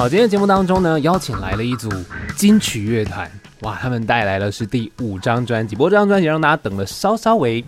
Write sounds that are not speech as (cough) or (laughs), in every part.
好，今天节目当中呢，邀请来了一组金曲乐团，哇，他们带来的是第五张专辑，不过这张专辑让大家等了稍稍微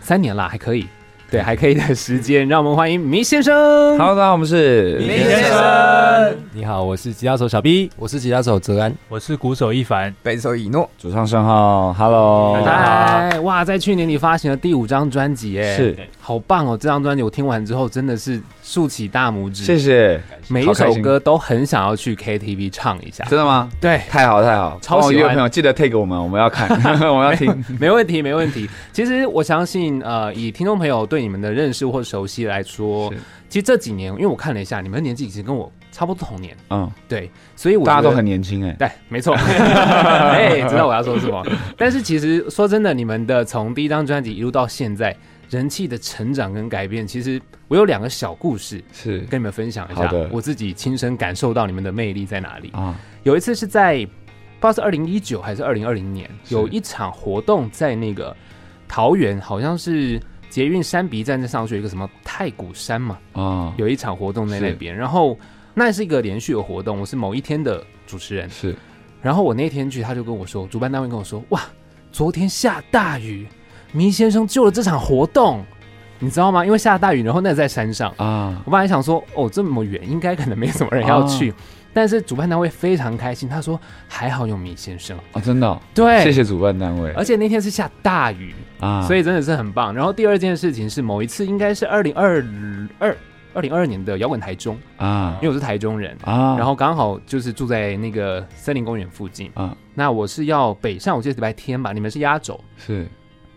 三年啦，还可以。对，还可以的时间，让我们欢迎迷先生。Hello，大家好，我们是迷先生。你好，我是吉他手小 B，我是吉他手泽安，我是鼓手一凡，贝斯手以诺，主唱盛浩。Hello，大家好，哇，在去年你发行了第五张专辑，哎，是，好棒哦！这张专辑我听完之后真的是竖起大拇指，谢谢。每一首歌都很想要去 KTV 唱一下，真的吗？对，太好太好，超喜欢。朋友记得 take 我们，我们要看，(laughs) 我们要听，没问题没问题。其实我相信，呃，以听众朋友对你们的认识或熟悉来说，其实这几年，因为我看了一下，你们的年纪已经跟我差不多同年，嗯，对，所以我大家都很年轻哎，对，没错，(laughs) 哎，知道我要说什么。但是其实说真的，你们的从第一张专辑一路到现在。人气的成长跟改变，其实我有两个小故事是跟你们分享一下。我自己亲身感受到你们的魅力在哪里啊？有一次是在不知道是二零一九还是二零二零年，有一场活动在那个桃园，好像是捷运山鼻站在上去一个什么太古山嘛啊，有一场活动在那边。然后那是一个连续的活动，我是某一天的主持人是。然后我那天去，他就跟我说，主办单位跟我说，哇，昨天下大雨。麋先生救了这场活动，你知道吗？因为下大雨，然后那在山上啊。我本来想说，哦，这么远，应该可能没什么人要去。但是主办单位非常开心，他说还好有米先生啊，真的。对，谢谢主办单位。而且那天是下大雨啊，所以真的是很棒。然后第二件事情是某一次，应该是二零二二二零二二年的摇滚台中啊，因为我是台中人啊，然后刚好就是住在那个森林公园附近啊。那我是要北上，我记得礼拜天吧，你们是压轴是。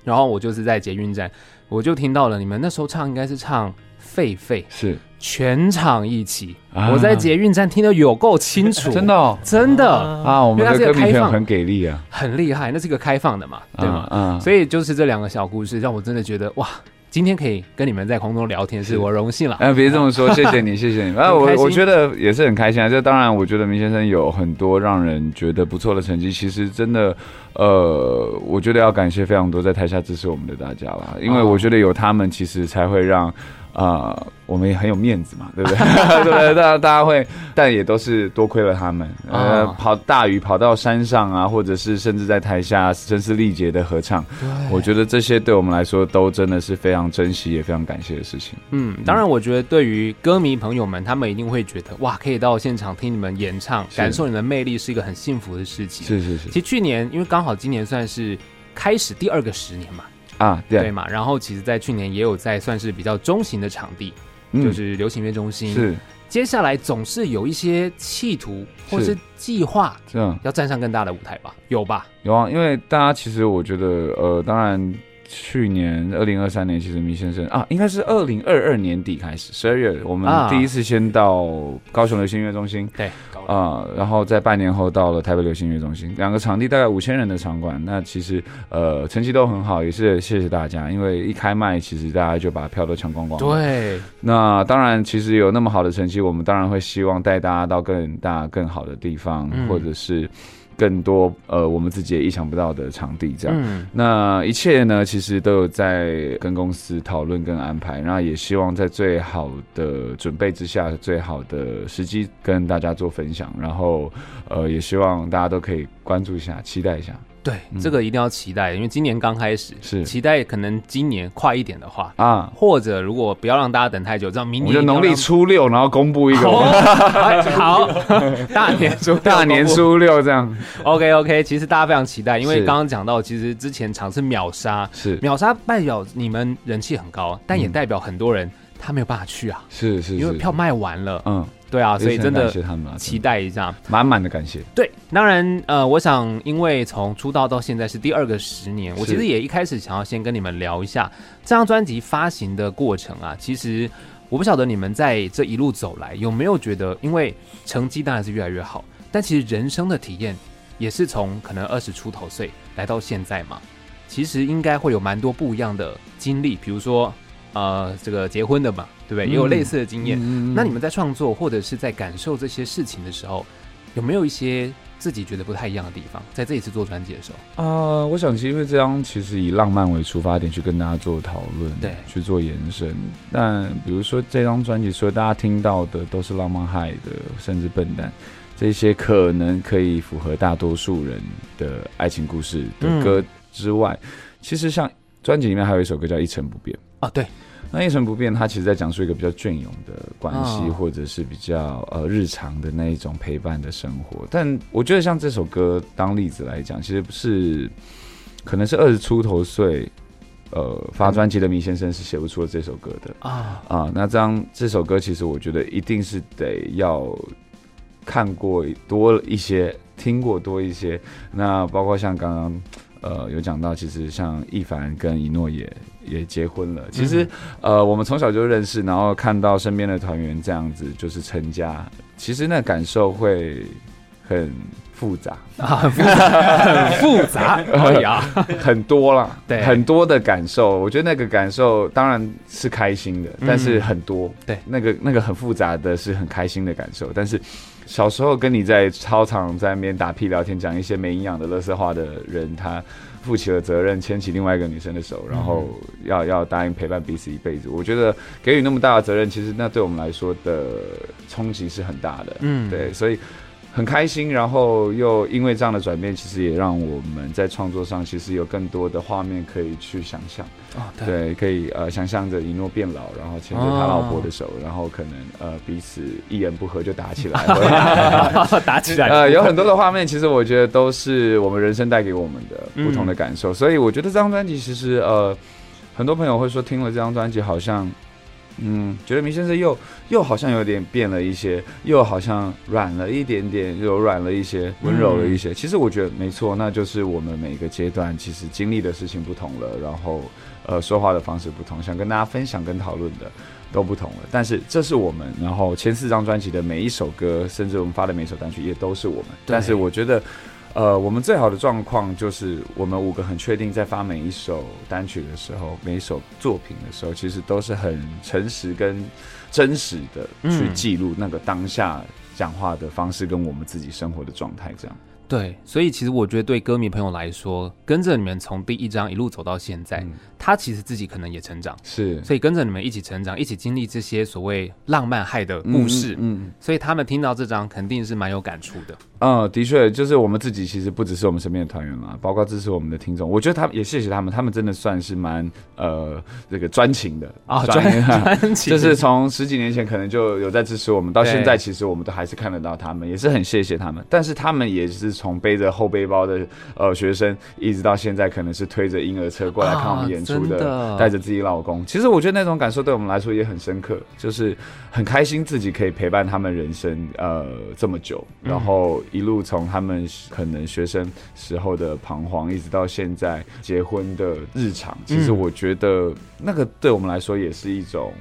然后我就是在捷运站，我就听到了你们那时候唱，应该是唱《狒狒》，是全场一起。啊、我在捷运站听得有够清楚，真的、哦，真的啊！我们的歌迷朋友很给力啊，很厉害。那是一个开放的嘛，对吗？嗯，嗯，所以就是这两个小故事，让我真的觉得哇。今天可以跟你们在空中聊天，是我荣幸了。哎，别这么说，(laughs) 谢谢你，谢谢你。啊，我我觉得也是很开心啊。这当然，我觉得明先生有很多让人觉得不错的成绩。其实真的，呃，我觉得要感谢非常多在台下支持我们的大家了，因为我觉得有他们，其实才会让。啊、呃，我们也很有面子嘛，对不对？(laughs) 对不对？大家大家会，但也都是多亏了他们。呃，跑大雨跑到山上啊，或者是甚至在台下声嘶力竭的合唱，我觉得这些对我们来说都真的是非常珍惜也非常感谢的事情。嗯，当然，我觉得对于歌迷朋友们，他们一定会觉得哇，可以到现场听你们演唱，感受你们的魅力，是一个很幸福的事情。是是是。其实去年，因为刚好今年算是开始第二个十年嘛。啊，对，对嘛，然后其实，在去年也有在算是比较中型的场地，嗯、就是流行乐中心。是，接下来总是有一些企图或是计划，这样要站上更大的舞台吧？有吧？有啊，因为大家其实我觉得，呃，当然。去年二零二三年，其实米先生啊，应该是二零二二年底开始，十二月我们第一次先到高雄流行音乐中心，对，啊，然后在半年后到了台北流行音乐中心，两个场地大概五千人的场馆，那其实呃成绩都很好，也是谢谢大家，因为一开卖，其实大家就把票都抢光光。对，那当然，其实有那么好的成绩，我们当然会希望带大家到更大更好的地方，嗯、或者是。更多呃，我们自己也意想不到的场地，这样。嗯、那一切呢，其实都有在跟公司讨论跟安排，然后也希望在最好的准备之下，最好的时机跟大家做分享。然后呃，也希望大家都可以关注一下，期待一下。对，这个一定要期待，因为今年刚开始，是。期待可能今年快一点的话啊，或者如果不要让大家等太久，这样明年农历初六，然后公布一个。好，(laughs) 大年初 (laughs) 大年初六这样，OK OK，其实大家非常期待，因为刚刚讲到，其实之前场是秒杀，是。秒杀代表你们人气很高，但也代表很多人他没有办法去啊，是是，因为票卖完了，嗯。对啊，所以真的期待一下，满满的感谢。对，当然，呃，我想，因为从出道到现在是第二个十年，我其实也一开始想要先跟你们聊一下这张专辑发行的过程啊。其实我不晓得你们在这一路走来有没有觉得，因为成绩当然是越来越好，但其实人生的体验也是从可能二十出头岁来到现在嘛，其实应该会有蛮多不一样的经历，比如说。呃，这个结婚的嘛，对不对？也有类似的经验。那你们在创作或者是在感受这些事情的时候，有没有一些自己觉得不太一样的地方？在这一次做专辑的时候，啊、呃，我想其实因为这张其实以浪漫为出发点去跟大家做讨论，对，去做延伸。但比如说这张专辑，所以大家听到的都是浪漫嗨的，甚至笨蛋这些可能可以符合大多数人的爱情故事的歌之外，嗯、其实像专辑里面还有一首歌叫《一成不变》啊，对。那一成不变，它其实在讲述一个比较隽永的关系，或者是比较呃日常的那一种陪伴的生活。但我觉得像这首歌当例子来讲，其实不是，可能是二十出头岁，呃发专辑的米先生是写不出了这首歌的啊啊。那这样这首歌其实我觉得一定是得要看过多一些，听过多一些。那包括像刚刚。呃，有讲到，其实像一凡跟一诺也也结婚了。其实，嗯、呃，我们从小就认识，然后看到身边的团员这样子就是成家，其实那感受会很复杂啊，很复杂，很复杂，可以啊，很多啦，对，很多的感受。我觉得那个感受当然是开心的，但是很多，嗯、对，那个那个很复杂的是很开心的感受，但是。小时候跟你在操场在那边打屁聊天，讲一些没营养的乐色话的人，他负起了责任，牵起另外一个女生的手，然后要要答应陪伴彼此一辈子。我觉得给予那么大的责任，其实那对我们来说的冲击是很大的。嗯，对，所以。很开心，然后又因为这样的转变，其实也让我们在创作上其实有更多的画面可以去想象。哦，对，对，可以呃想象着一诺变老，然后牵着他老婆的手，哦、然后可能呃彼此一言不合就打起来，(laughs) 打起来。(laughs) 呃，有很多的画面，其实我觉得都是我们人生带给我们的不同的感受。嗯、所以我觉得这张专辑其实呃，很多朋友会说听了这张专辑好像。嗯，觉得明先生又又好像有点变了一些，又好像软了一点点，柔软了一些，温柔了一些。嗯、其实我觉得没错，那就是我们每个阶段其实经历的事情不同了，然后呃说话的方式不同，想跟大家分享跟讨论的都不同了。但是这是我们，然后前四张专辑的每一首歌，甚至我们发的每一首单曲也都是我们。但是我觉得。呃，我们最好的状况就是，我们五个很确定，在发每一首单曲的时候，每一首作品的时候，其实都是很诚实跟真实的去记录那个当下讲话的方式，跟我们自己生活的状态这样。对，所以其实我觉得对歌迷朋友来说，跟着你们从第一章一路走到现在，嗯、他其实自己可能也成长，是，所以跟着你们一起成长，一起经历这些所谓浪漫害的故事，嗯，嗯所以他们听到这张肯定是蛮有感触的。嗯，的确，就是我们自己其实不只是我们身边的团员嘛，包括支持我们的听众，我觉得他们也谢谢他们，他们真的算是蛮呃这个专情的啊，专 (laughs) 专情，就是从十几年前可能就有在支持我们，到现在其实我们都还是看得到他们，也是很谢谢他们，但是他们也是。从背着后背包的呃学生，一直到现在可能是推着婴儿车过来看我们演出的，带着、啊、自己老公。其实我觉得那种感受对我们来说也很深刻，就是很开心自己可以陪伴他们人生呃这么久，然后一路从他们可能学生时候的彷徨，一直到现在结婚的日常。其实我觉得那个对我们来说也是一种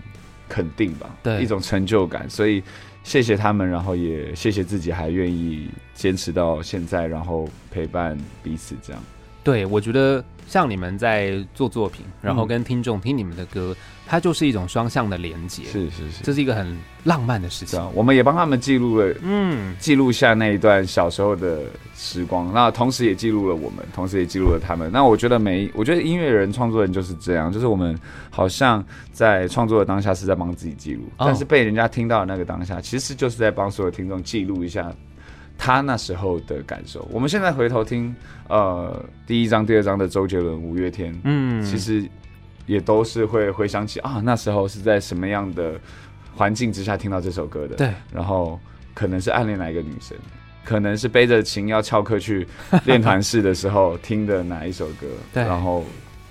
肯定吧，对，一种成就感。所以。谢谢他们，然后也谢谢自己还愿意坚持到现在，然后陪伴彼此这样。对，我觉得像你们在做作品，然后跟听众听你们的歌。嗯它就是一种双向的连接，是是是，这是一个很浪漫的事情。我们也帮他们记录了，嗯，记录下那一段小时候的时光。那同时也记录了我们，同时也记录了他们。那我觉得每，我觉得音乐人、创作人就是这样，就是我们好像在创作的当下是在帮自己记录，哦、但是被人家听到的那个当下，其实就是在帮所有听众记录一下他那时候的感受。我们现在回头听，呃，第一章、第二章的周杰伦、五月天，嗯，其实。也都是会回想起啊，那时候是在什么样的环境之下听到这首歌的？对，然后可能是暗恋哪一个女生，可能是背着琴要翘课去练团室的时候听的哪一首歌？(laughs) 对，然后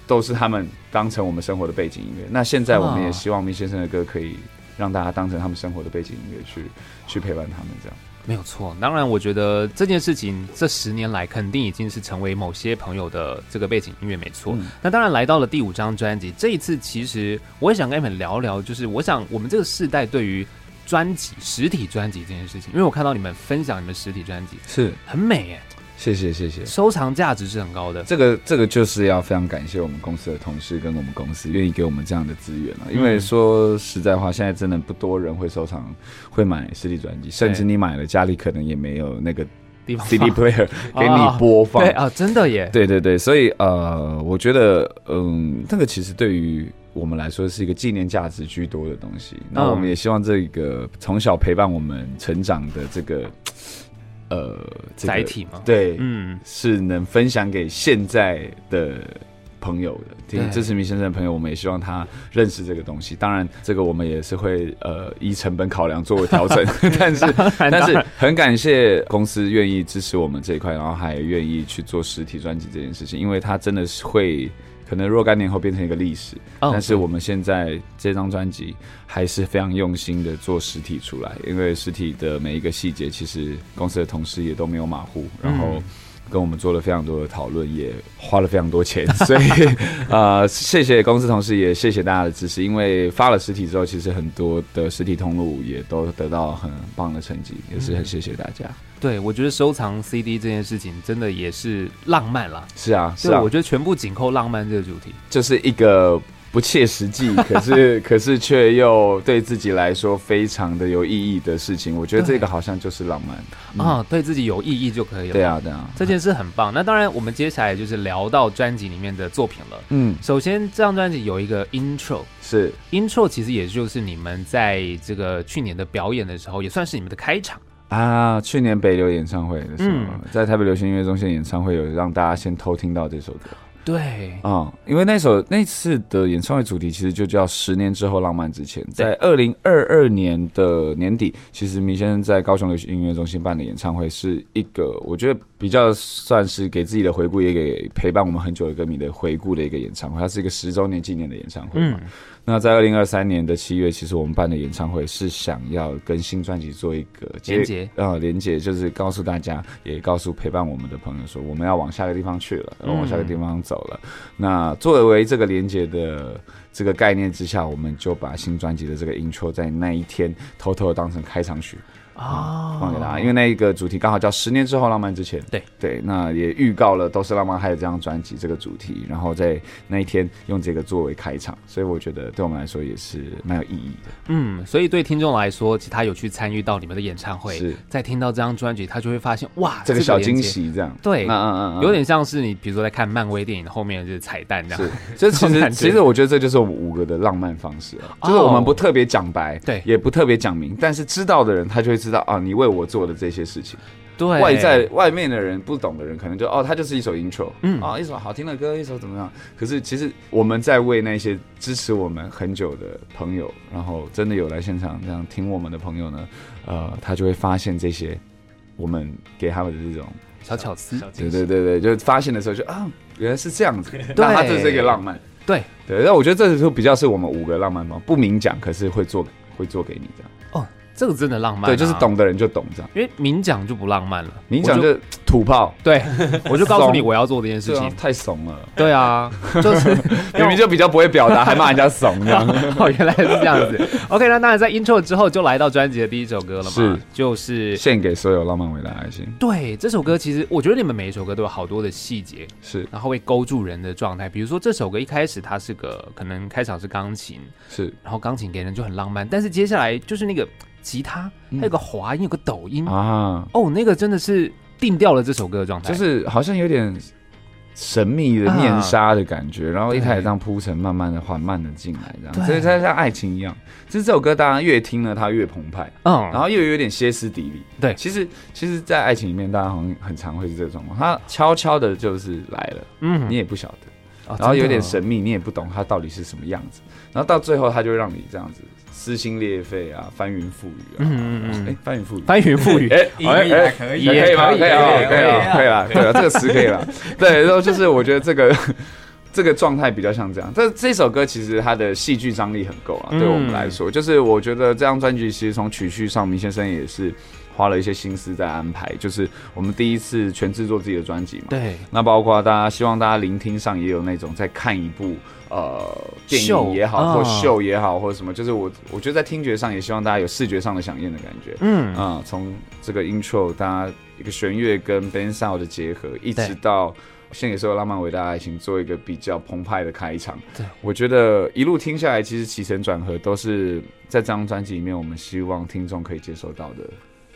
都是他们当成我们生活的背景音乐。那现在我们也希望明先生的歌可以让大家当成他们生活的背景音乐去去陪伴他们，这样。没有错，当然，我觉得这件事情这十年来肯定已经是成为某些朋友的这个背景音乐，没错。嗯、那当然来到了第五张专辑，这一次其实我也想跟你们聊聊，就是我想我们这个世代对于专辑实体专辑这件事情，因为我看到你们分享你们实体专辑是。很美耶，谢谢谢谢，收藏价值是很高的。这个这个就是要非常感谢我们公司的同事跟我们公司愿意给我们这样的资源了。因为说实在话，现在真的不多人会收藏，会买实体专辑，甚至你买了家里可能也没有那个。CD player (laughs) 给你播放，对啊，真的耶，对对对，所以呃，我觉得嗯，那个其实对于我们来说是一个纪念价值居多的东西。那我们也希望这个从小陪伴我们成长的这个呃载体嘛，对，嗯，是能分享给现在的。朋友的，挺支持明先生的朋友，我们也希望他认识这个东西。当然，这个我们也是会呃以成本考量作为调整，(laughs) (laughs) 但是但是很感谢公司愿意支持我们这一块，然后还愿意去做实体专辑这件事情，因为他真的是会可能若干年后变成一个历史。Oh, 但是我们现在这张专辑还是非常用心的做实体出来，因为实体的每一个细节，其实公司的同事也都没有马虎，然后。嗯跟我们做了非常多的讨论，也花了非常多钱，(laughs) 所以呃，谢谢公司同事，也谢谢大家的支持。因为发了实体之后，其实很多的实体通路也都得到很棒的成绩，也是很谢谢大家。对，我觉得收藏 CD 这件事情真的也是浪漫啦。是啊，是啊，我觉得全部紧扣浪漫这个主题，就是一个。不切实际，(laughs) 可是可是却又对自己来说非常的有意义的事情，我觉得这个好像就是浪漫啊，对自己有意义就可以了。对啊，对啊，这件事很棒。那当然，我们接下来就是聊到专辑里面的作品了。嗯，首先这张专辑有一个 intro，是 intro，其实也就是你们在这个去年的表演的时候，也算是你们的开场啊。去年北流演唱会的时候，在台北流行音乐中心演唱会，有让大家先偷听到这首歌。对啊、嗯，因为那首那次的演唱会主题其实就叫《十年之后浪漫之前》。在二零二二年的年底，其实明先生在高雄流行音乐中心办的演唱会是一个，我觉得比较算是给自己的回顾，也给陪伴我们很久的歌迷的回顾的一个演唱会。它是一个十周年纪念的演唱会嘛。嗯那在二零二三年的七月，其实我们办的演唱会是想要跟新专辑做一个连接啊，连接就是告诉大家，也告诉陪伴我们的朋友说，我们要往下个地方去了，要往下个地方走了。嗯、那作为这个连接的这个概念之下，我们就把新专辑的这个 intro 在那一天偷偷的当成开场曲。啊，放给大家，因为那一个主题刚好叫十年之后浪漫之前。对对，那也预告了都是浪漫，还有这张专辑这个主题，然后在那一天用这个作为开场，所以我觉得对我们来说也是蛮有意义的。嗯，所以对听众来说，其实他有去参与到你们的演唱会，是在听到这张专辑，他就会发现哇，这个小惊喜这样。对，嗯嗯嗯，有点像是你比如说在看漫威电影后面就是彩蛋这样。是，这其实 (laughs) 其实我觉得这就是我们五个的浪漫方式啊，就是我们不特别讲白，对，也不特别讲明，但是知道的人他就会知道。啊，你为我做的这些事情，对。外在外面的人不懂的人，可能就哦，它就是一首 intro，嗯。啊，一首好听的歌，一首怎么样？可是其实我们在为那些支持我们很久的朋友，然后真的有来现场这样听我们的朋友呢，呃，他就会发现这些我们给他们的这种小巧思，对对对对，就发现的时候就啊，原来是这样子，那他就是一个浪漫，对。对，那我觉得这时候比较是我们五个浪漫嘛，不明讲，可是会做会做给你这样。这个真的浪漫，对，就是懂的人就懂这样，因为明讲就不浪漫了，明讲就土炮，对，我就告诉你我要做这件事情，太怂了，对啊，(laughs) 就是明明就比较不会表达，还骂人家怂这样，(laughs) 哦，原来是这样子。OK，那当然在 intro 之后就来到专辑的第一首歌了嘛，是，就是献给所有浪漫伟大的爱情。对，这首歌其实我觉得你们每一首歌都有好多的细节，是，然后会勾住人的状态。比如说这首歌一开始它是个可能开场是钢琴，是，然后钢琴给人就很浪漫，但是接下来就是那个。吉他，还有个滑音，有个抖音。啊！哦，那个真的是定调了这首歌的状态，就是好像有点神秘的面纱的感觉，然后一开始这样铺陈，慢慢的、缓慢的进来，这样，所以它像爱情一样。就是这首歌，大家越听呢它越澎湃，嗯，然后又有点歇斯底里。对，其实其实，在爱情里面，大家好像很常会是这个状况，它悄悄的就是来了，嗯，你也不晓得，然后有点神秘，你也不懂它到底是什么样子，然后到最后，它就让你这样子。撕心裂肺啊，翻云覆雨啊，嗯嗯哎，翻云覆雨，翻云覆雨，(laughs) 哎，(laughs) 哎，可以，可以吗？可以，可以啊，可以啊，可以啊，(laughs) 对啊，这个词可以了。对，然后就是我觉得这个这个状态比较像这样。这这首歌其实它的戏剧张力很够啊，对我们来说，就是我觉得这张专辑其实从曲序上，明先生也是花了一些心思在安排，就是我们第一次全制作自己的专辑嘛。对。那包括大家希望大家聆听上也有那种在看一部呃电影也好，或秀也好，或者什么，就是我我觉得在听觉上也希望大家有视觉上的响应的感觉。嗯啊，从这个 intro，大家一个弦乐跟 band sound 的结合，一直到。献给所有浪漫伟大的爱情，做一个比较澎湃的开场。对，我觉得一路听下来，其实起承转合都是在这张专辑里面，我们希望听众可以接受到的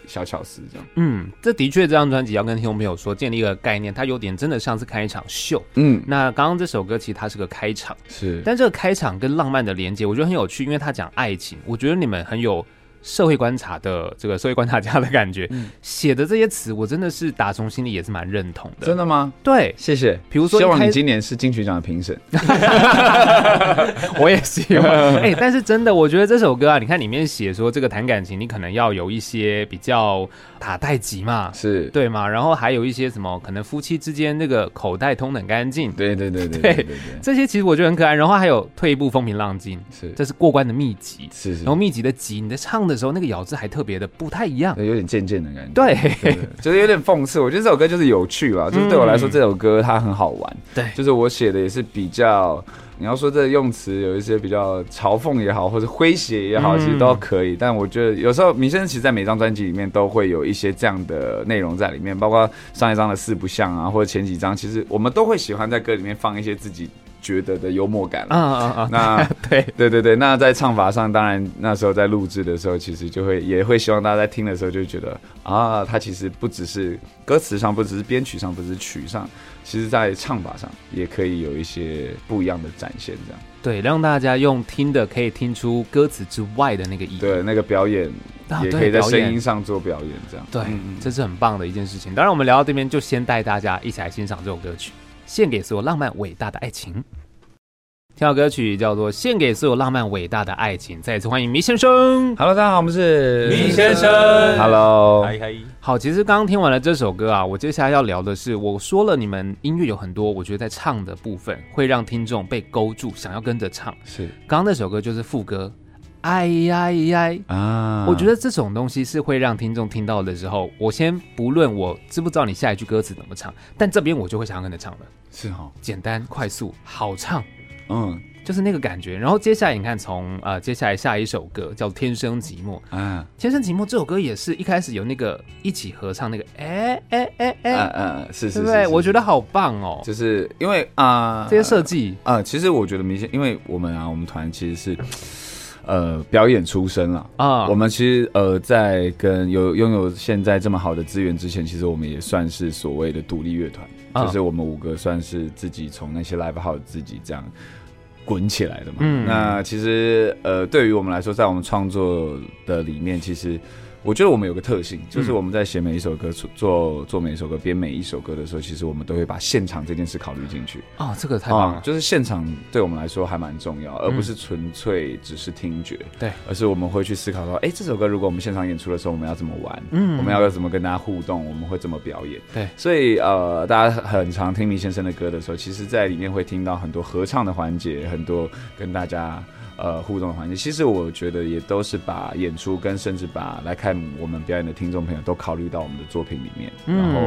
小巧思。这样，嗯，这的确这张专辑要跟听众朋友说，建立一个概念，它有点真的像是开一场秀。嗯，那刚刚这首歌其实它是个开场，是，但这个开场跟浪漫的连接，我觉得很有趣，因为它讲爱情，我觉得你们很有。社会观察的这个社会观察家的感觉，写、嗯、的这些词，我真的是打从心里也是蛮认同的。真的吗？对，谢谢。比如说，希望你今年是金曲奖的评审。(laughs) 我也希望。(laughs) 哎、欸，但是真的，我觉得这首歌啊，你看里面写说这个谈感情，你可能要有一些比较打太极嘛，是对嘛？然后还有一些什么，可能夫妻之间那个口袋通很干净。对对对对这些其实我觉得很可爱。然后还有退一步风平浪静，是这是过关的秘籍。是，是，然后秘籍的籍，你在唱的。的时候，那个咬字还特别的不太一样，有点渐渐的感觉，对，对，就是有点讽刺。我觉得这首歌就是有趣吧，就是对我来说，这首歌它很好玩。对，就是我写的也是比较，你要说这个用词有一些比较嘲讽也好，或者诙谐也好，其实都可以。但我觉得有时候米先生其实在每张专辑里面都会有一些这样的内容在里面，包括上一张的四不像啊，或者前几张，其实我们都会喜欢在歌里面放一些自己。觉得的幽默感啊啊啊！那 (laughs) 对对对对，那在唱法上，当然那时候在录制的时候，其实就会也会希望大家在听的时候就觉得啊，它其实不只是歌词上，不只是编曲上，不只是曲上，其实在唱法上也可以有一些不一样的展现，这样对，让大家用听的可以听出歌词之外的那个意义，对，那个表演也可以在声音上做表演，这样对，这是很棒的一件事情。当然，我们聊到这边，就先带大家一起来欣赏这首歌曲。献给所有浪漫伟大的爱情。听到歌曲叫做《献给所有浪漫伟大的爱情》，再次欢迎麋先生。Hello，大家好，我们是麋先生。Hello，嗨嗨。好，其实刚刚听完了这首歌啊，我接下来要聊的是，我说了你们音乐有很多，我觉得在唱的部分会让听众被勾住，想要跟着唱。是，刚刚那首歌就是副歌，哎呀呀啊！我觉得这种东西是会让听众听到的时候，我先不论我知不知道你下一句歌词怎么唱，但这边我就会想要跟着唱了。是哈、哦，简单快速，好唱。嗯，就是那个感觉。然后接下来你看，从呃接下来下一首歌叫《天生寂寞》啊，《天生寂寞》这首歌也是一开始有那个一起合唱那个，哎哎哎哎，嗯嗯，是是，对？我觉得好棒哦，就是因为啊这些设计啊，其实我觉得明显，因为我们啊，我们团其实是呃表演出身了啊，我们其实呃在跟有拥有现在这么好的资源之前，其实我们也算是所谓的独立乐团。就是我们五个算是自己从那些 live house 自己这样滚起来的嘛。嗯，那其实呃，对于我们来说，在我们创作的里面，其实。我觉得我们有个特性，就是我们在写每一首歌、做做每一首歌、编每一首歌的时候，其实我们都会把现场这件事考虑进去。哦，这个太棒了！就是现场对我们来说还蛮重要，而不是纯粹只是听觉。对，而是我们会去思考说，哎，这首歌如果我们现场演出的时候，我们要怎么玩？嗯，我们要怎么跟大家互动？我们会怎么表演？对，所以呃，大家很常听米先生的歌的时候，其实在里面会听到很多合唱的环节，很多跟大家。呃，互动的环节，其实我觉得也都是把演出跟甚至把来看我们表演的听众朋友都考虑到我们的作品里面，嗯、然后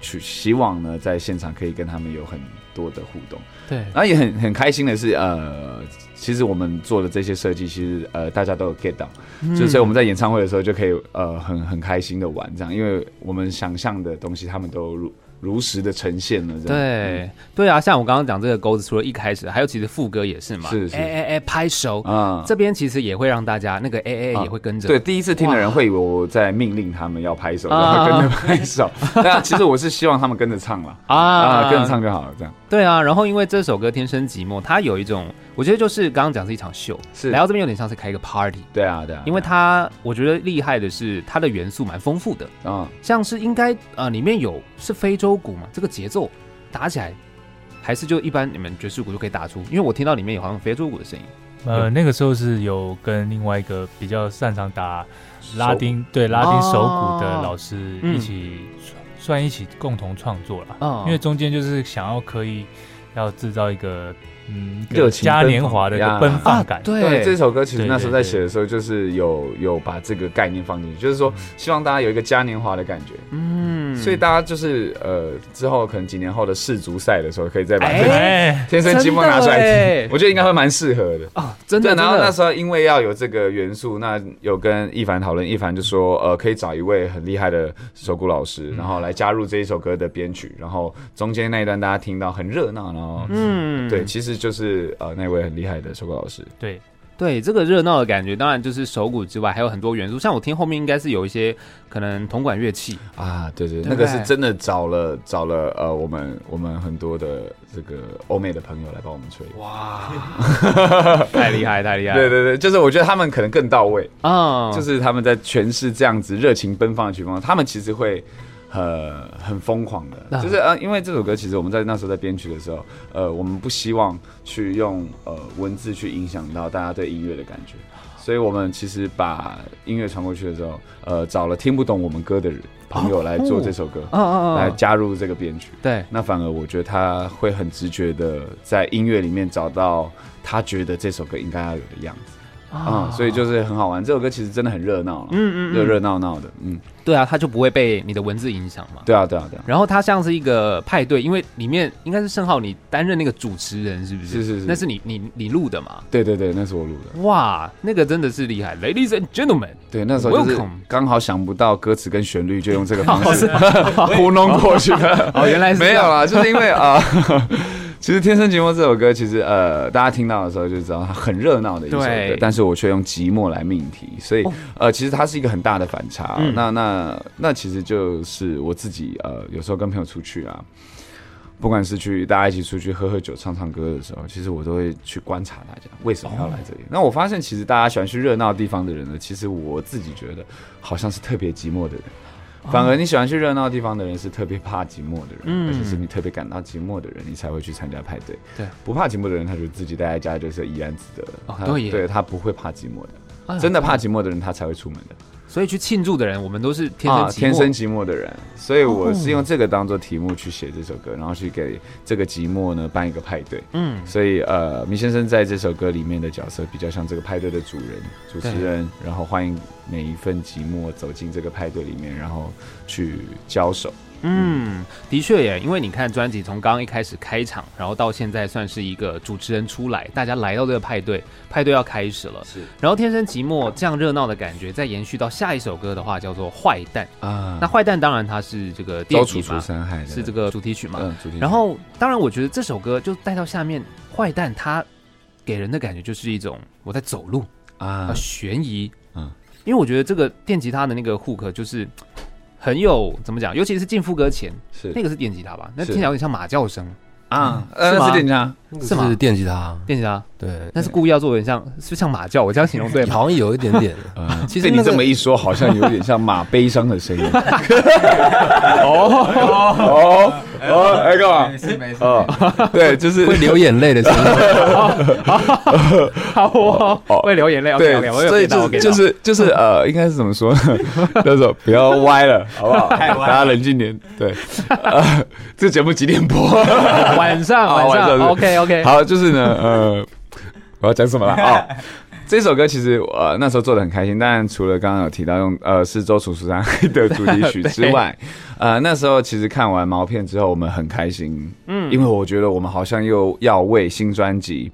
去希望呢，在现场可以跟他们有很多的互动。对，然后也很很开心的是，呃，其实我们做的这些设计，其实呃大家都有 get 到，嗯、就所以我们在演唱会的时候就可以呃很很开心的玩这样，因为我们想象的东西，他们都入。如实的呈现了，对、嗯、对啊，像我刚刚讲这个钩子，除了一开始，还有其实副歌也是嘛，是是，哎哎哎，拍手啊，嗯、这边其实也会让大家那个哎哎也会跟着、啊，对，第一次听的人会以为我在命令他们要拍手，然后跟着拍手，(laughs) 对啊，其实我是希望他们跟着唱了啊，啊，跟着唱就好了，这样。对啊，然后因为这首歌《天生寂寞》，它有一种，我觉得就是刚刚讲是一场秀，是。来到这边有点像是开一个 party。对啊，对啊，因为它我觉得厉害的是它的元素蛮丰富的。啊，像是应该呃里面有是非洲鼓嘛，这个节奏打起来还是就一般你们爵士鼓就可以打出，因为我听到里面有好像非洲鼓的声音。呃，那个时候是有跟另外一个比较擅长打拉丁对拉丁手鼓的老师一起。算一起共同创作了，因为中间就是想要可以要制造一个嗯，热情嘉年华的一个奔放感。对，这首歌其实那时候在写的时候，就是有有把这个概念放进去，就是说希望大家有一个嘉年华的感觉。嗯，所以大家就是呃之后可能几年后的世足赛的时候，可以再把这个《天生寂寞》拿出来听，我觉得应该会蛮适合的。啊。真的，然后那时候因为要有这个元素，那有跟一凡讨论，一凡就说呃可以找一位很厉害的手鼓老师，然后来加入这一首歌的编曲，然后中间那一段大家听到很热闹，然后嗯，对，其实就是呃。那位很厉害的手鼓老师，对对，这个热闹的感觉，当然就是手鼓之外，还有很多元素。像我听后面应该是有一些可能铜管乐器啊，对对，对，那个是真的找了找了呃，我们我们很多的这个欧美的朋友来帮我们吹，哇，(laughs) 太厉害太厉害，对对对，就是我觉得他们可能更到位啊，就是他们在诠释这样子热情奔放的曲风，他们其实会。呃，很疯狂的，就是呃，因为这首歌其实我们在那时候在编曲的时候，呃，我们不希望去用呃文字去影响到大家对音乐的感觉，所以我们其实把音乐传过去的时候，呃，找了听不懂我们歌的人朋友来做这首歌，哦哦，来加入这个编曲，对，那反而我觉得他会很直觉的在音乐里面找到他觉得这首歌应该要有的样子。啊、嗯，所以就是很好玩。这首歌其实真的很热闹，嗯嗯，热热闹闹的，嗯，对啊，它就不会被你的文字影响嘛。对啊，对啊，对啊。然后它像是一个派对，因为里面应该是盛浩你担任那个主持人，是不是？是是是，那是你你你录的嘛？对对对，那是我录的。哇，那个真的是厉害，Ladies and gentlemen。对，那时候就是刚好想不到歌词跟旋律，就用这个方式 (laughs) 糊弄过去的。哦，原来是没有啦，就是因为啊。呃 (laughs) 其实《天生寂寞》这首歌，其实呃，大家听到的时候就知道它很热闹的一首歌，但是我却用寂寞来命题，所以呃，其实它是一个很大的反差。嗯、那那那其实就是我自己呃，有时候跟朋友出去啊，不管是去大家一起出去喝喝酒、唱唱歌的时候，其实我都会去观察大家为什么要来这里。哦、那我发现，其实大家喜欢去热闹地方的人呢，其实我自己觉得好像是特别寂寞的人。反而你喜欢去热闹地方的人是特别怕寂寞的人，嗯、而且是你特别感到寂寞的人，你才会去参加派对。对，不怕寂寞的人，他就自己待在家就是怡然自得的。哦，对，对他不会怕寂寞的。哎、真的怕寂寞的人，他才会出门的。所以去庆祝的人，我们都是天生、啊、天生寂寞的人。所以我是用这个当做题目去写这首歌，然后去给这个寂寞呢办一个派对。嗯，所以呃，米先生在这首歌里面的角色比较像这个派对的主人、主持人，然后欢迎每一份寂寞走进这个派对里面，然后去交手。嗯，的确耶，因为你看专辑从刚刚一开始开场，然后到现在算是一个主持人出来，大家来到这个派对，派对要开始了。是，然后天生寂寞这样热闹的感觉，再延续到下一首歌的话，叫做坏蛋啊。那坏蛋当然它是这个电吉他，是这个主题曲嘛。嗯，主题曲。然后当然我觉得这首歌就带到下面，坏蛋它给人的感觉就是一种我在走路啊，悬疑。嗯，因为我觉得这个电吉他的那个 hook 就是。很有怎么讲？尤其是进副歌前，是那个是电吉他吧？那听起来有点像马叫声啊，是吗？是电吉他，是吗？电吉他，电吉他，对，那是故意要做点，像是不是像马叫？我这样形容对吗？好像有一点点。(laughs) 其实你这么一说，好像有点像马悲伤的声音。(laughs) 哦哦哦！哎，干嘛？没事没事。哦，对，就是会流眼泪的声音。(laughs) 好哦，会流眼泪。对，所以就就是就是呃，应该是怎么说呢？叫做不要歪了，好不好？大家冷静点。对，呃，这节目几点播？晚上，晚上。OK OK。好，就是呢，呃，我要讲什么了？(laughs) 哦。这首歌其实呃那时候做的很开心，但除了刚刚有提到用呃是周楚楚三害的主题曲之 (laughs) 外，呃那时候其实看完毛片之后我们很开心，嗯，因为我觉得我们好像又要为新专辑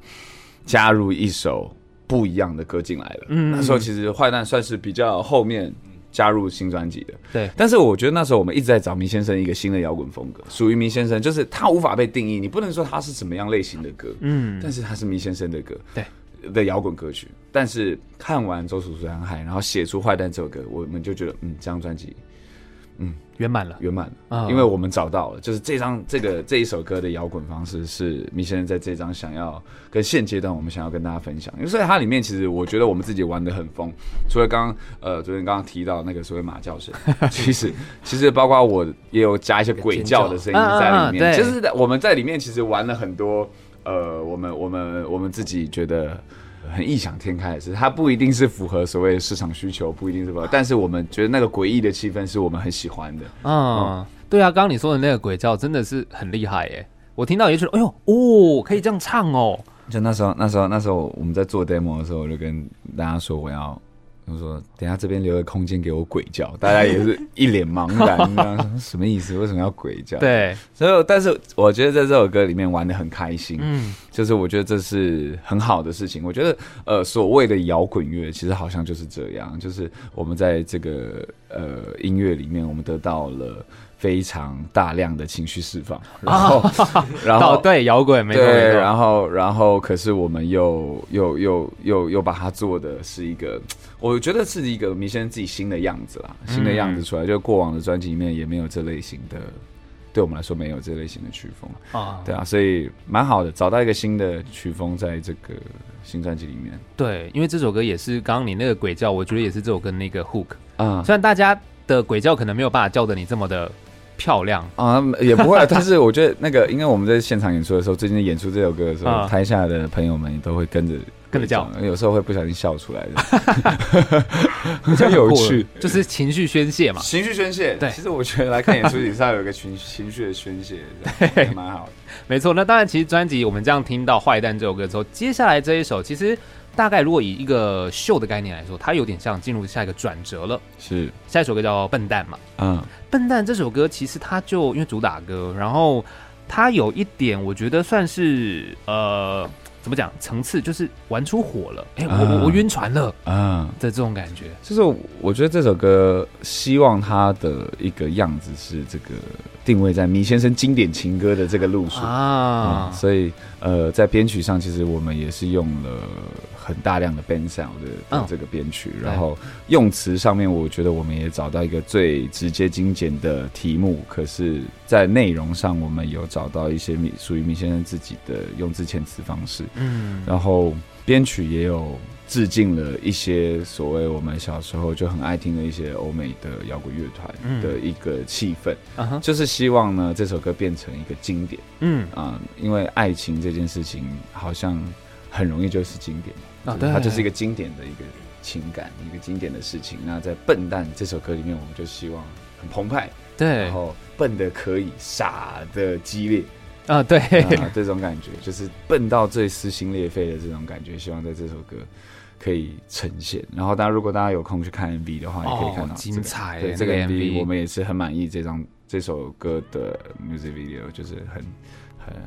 加入一首不一样的歌进来了。嗯，那时候其实坏蛋算是比较后面加入新专辑的，对。但是我觉得那时候我们一直在找迷先生一个新的摇滚风格，属于迷先生，就是他无法被定义，你不能说他是什么样类型的歌，嗯，但是他是迷先生的歌，对。的摇滚歌曲，但是看完《周楚楚男孩》，然后写出《坏蛋》这首歌，我们就觉得，嗯，这张专辑，嗯，圆满了，圆满了，嗯、因为我们找到了，就是这张这个这一首歌的摇滚方式是米先生在这张想要跟现阶段我们想要跟大家分享，因为所以它里面其实我觉得我们自己玩的很疯，除了刚刚呃昨天刚刚提到那个所谓马叫声，(laughs) 其实其实包括我也有加一些鬼叫的声音在里面，其实我们在里面其实玩了很多。呃，我们我们我们自己觉得很异想天开的事，它不一定是符合所谓的市场需求，不一定是符合，但是我们觉得那个诡异的气氛是我们很喜欢的。嗯，嗯对啊，刚刚你说的那个鬼叫真的是很厉害耶。我听到也觉得，哎呦，哦，可以这样唱哦。就那时候，那时候，那时候我们在做 demo 的时候，我就跟大家说，我要。我说：“等下这边留个空间给我鬼叫，大家也是一脸茫然，(laughs) 什么意思？为什么要鬼叫？”对，所以但是我觉得在这首歌里面玩的很开心，嗯，就是我觉得这是很好的事情。我觉得呃，所谓的摇滚乐其实好像就是这样，就是我们在这个呃音乐里面，我们得到了。非常大量的情绪释放，(laughs) 然后，啊、然后对摇滚没错，对，然后，然后，可是我们又又又又又把它做的是一个，我觉得是一个迷先生自己新的样子啦，新的样子出来，嗯、就过往的专辑里面也没有这类型的，对我们来说没有这类型的曲风啊，对啊，所以蛮好的，找到一个新的曲风在这个新专辑里面。对，因为这首歌也是刚刚你那个鬼叫，我觉得也是这首歌那个 hook 啊，虽然大家的鬼叫可能没有办法叫的你这么的。漂亮。啊，也不会，(laughs) 但是我觉得那个，因为我们在现场演出的时候，最近演出这首歌的时候，啊、台下的朋友们都会跟着跟着叫，有时候会不小心笑出来的，(laughs) 比较有趣，就是情绪宣泄嘛，情绪宣泄。对，其实我觉得来看演出也是要有一个情情绪的宣泄，(laughs) 对，蛮好的。没错，那当然，其实专辑我们这样听到《坏蛋》这首歌之后，接下来这一首其实。大概如果以一个秀的概念来说，它有点像进入下一个转折了。是，下一首歌叫《笨蛋》嘛？嗯，《笨蛋》这首歌其实它就因为主打歌，然后它有一点我觉得算是呃。怎么讲层次就是玩出火了，哎、欸，我我我晕船了，嗯，的这种感觉，就是我觉得这首歌希望它的一个样子是这个定位在米先生经典情歌的这个路数。啊、嗯，所以呃，在编曲上其实我们也是用了很大量的 band sound 的这个编曲，嗯、然后用词上面我觉得我们也找到一个最直接精简的题目，可是，在内容上我们有找到一些米属于米先生自己的用字遣词方式。嗯，然后编曲也有致敬了一些所谓我们小时候就很爱听的一些欧美的摇滚乐团的一个气氛，嗯、就是希望呢这首歌变成一个经典。嗯。啊，因为爱情这件事情好像很容易就是经典啊，对，它就是一个经典的一个情感，一个经典的事情。那在《笨蛋》这首歌里面，我们就希望很澎湃，对，然后笨的可以，傻的激烈。啊，对啊，这种感觉就是笨到最撕心裂肺的这种感觉，希望在这首歌可以呈现。然后，大家如果大家有空去看 MV 的话，也可以看到、这个、精彩。对这个 MV，我们也是很满意这张这首歌的 music video，就是很。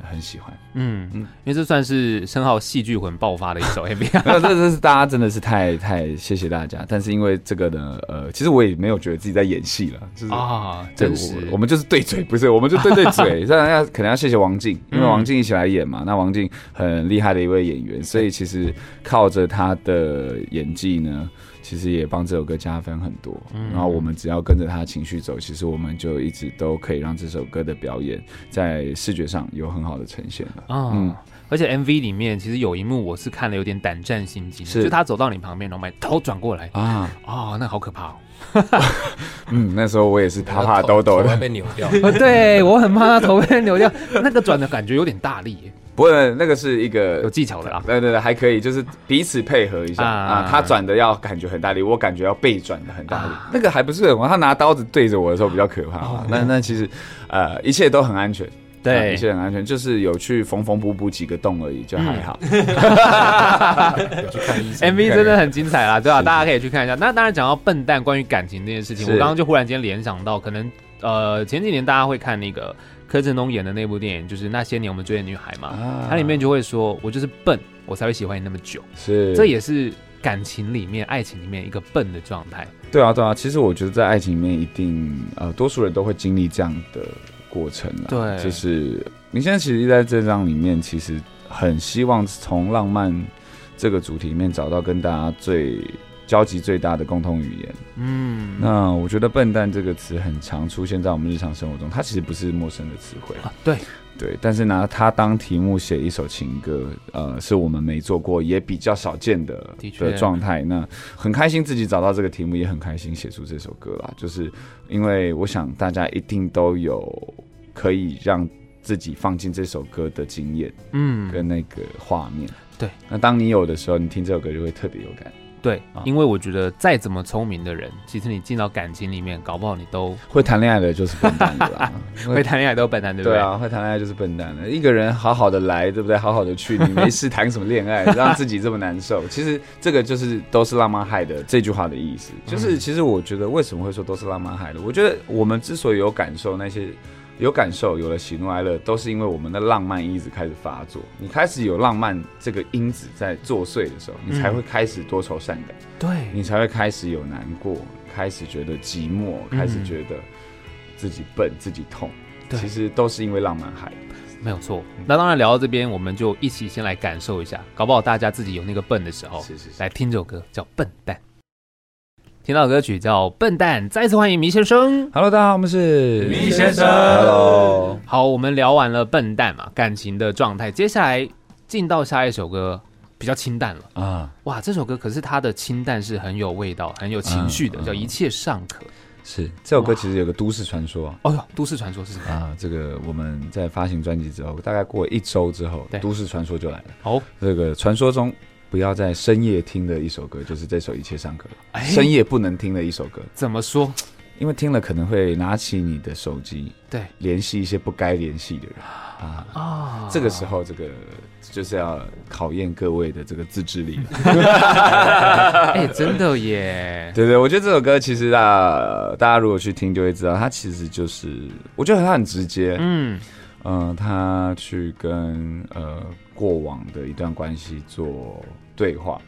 很喜欢，嗯嗯，因为这算是申浩戏剧魂爆发的一首有，(laughs) 这这是大家真的是太太谢谢大家。但是因为这个呢，呃，其实我也没有觉得自己在演戏了，就是啊，真是我，我们就是对嘴，不是，我们就对对嘴。当然要可能要谢谢王静，因为王静一起来演嘛。嗯、那王静很厉害的一位演员，所以其实靠着他的演技呢。其实也帮这首歌加分很多，嗯、然后我们只要跟着他的情绪走，其实我们就一直都可以让这首歌的表演在视觉上有很好的呈现了。哦、嗯，而且 MV 里面其实有一幕我是看了有点胆战心惊，是就他走到你旁边，然后把头转过来啊，哦，那好可怕哦。(laughs) 嗯，那时候我也是怕怕抖抖的，被扭掉。(laughs) 对，我很怕他头被扭掉，那个转的感觉有点大力。不会，那个是一个有技巧的啦。对对对，还可以，就是彼此配合一下啊，啊。他转的要感觉很大力，我感觉要被转的很大力。啊、那个还不是他拿刀子对着我的时候比较可怕。啊、那那其实呃，一切都很安全，对、啊，一切很安全，就是有去缝缝补补几个洞而已，就还好。(laughs) 去看。MV 真的很精彩啦，对吧、啊？大家可以去看一下。那当然讲到笨蛋，关于感情这件事情，我刚刚就忽然间联想到，可能呃前几年大家会看那个。柯震东演的那部电影就是那些年我们追的女孩嘛，啊、它里面就会说，我就是笨，我才会喜欢你那么久。是，这也是感情里面、爱情里面一个笨的状态。对啊，对啊。其实我觉得在爱情里面，一定呃，多数人都会经历这样的过程啦。对，就是你现在其实在这张里面，其实很希望从浪漫这个主题里面找到跟大家最。交集最大的共同语言，嗯，那我觉得“笨蛋”这个词很常出现在我们日常生活中，它其实不是陌生的词汇啊。对对，但是拿它当题目写一首情歌，呃，是我们没做过也比较少见的的状态。那很开心自己找到这个题目，也很开心写出这首歌啦。就是因为我想大家一定都有可以让自己放进这首歌的经验，嗯，跟那个画面。对，那当你有的时候，你听这首歌就会特别有感。对，因为我觉得再怎么聪明的人，其实你进到感情里面，搞不好你都会谈恋爱的，就是笨蛋的。(laughs) 会谈恋爱都笨蛋，对不对？对啊，会谈恋爱就是笨蛋的。一个人好好的来，对不对？好好的去，你没事谈什么恋爱，让自己这么难受？其实这个就是都是浪漫害的这句话的意思。就是其实我觉得为什么会说都是浪漫害的？我觉得我们之所以有感受那些。有感受，有了喜怒哀乐，都是因为我们的浪漫因子开始发作。你开始有浪漫这个因子在作祟的时候，你才会开始多愁善感。对、嗯，你才会开始有难过，开始觉得寂寞，开始觉得自己笨、自己痛。其实都是因为浪漫害的。没有错。那当然聊到这边，我们就一起先来感受一下，搞不好大家自己有那个笨的时候，是是是，来听这首歌叫《笨蛋》。听到歌曲叫《笨蛋》，再次欢迎迷先生。Hello，大家好，我们是迷先生。Hello，好，我们聊完了笨蛋嘛，感情的状态，接下来进到下一首歌，比较清淡了啊。哇，这首歌可是它的清淡是很有味道、很有情绪的，叫《一切尚可》。是这首歌其实有个都市传说。哦哟，都市传说是什么啊？这个我们在发行专辑之后，大概过一周之后，都市传说就来了。哦，这个传说中。不要在深夜听的一首歌，就是这首《一切尚可》。深夜不能听的一首歌，怎么说？因为听了可能会拿起你的手机，对，联系一些不该联系的人啊啊！这个时候，这个就是要考验各位的这个自制力了。(laughs) 哎，真的耶！对对，我觉得这首歌其实啊，大家如果去听就会知道，它其实就是，我觉得它很直接。嗯嗯、呃，他去跟呃过往的一段关系做。对话，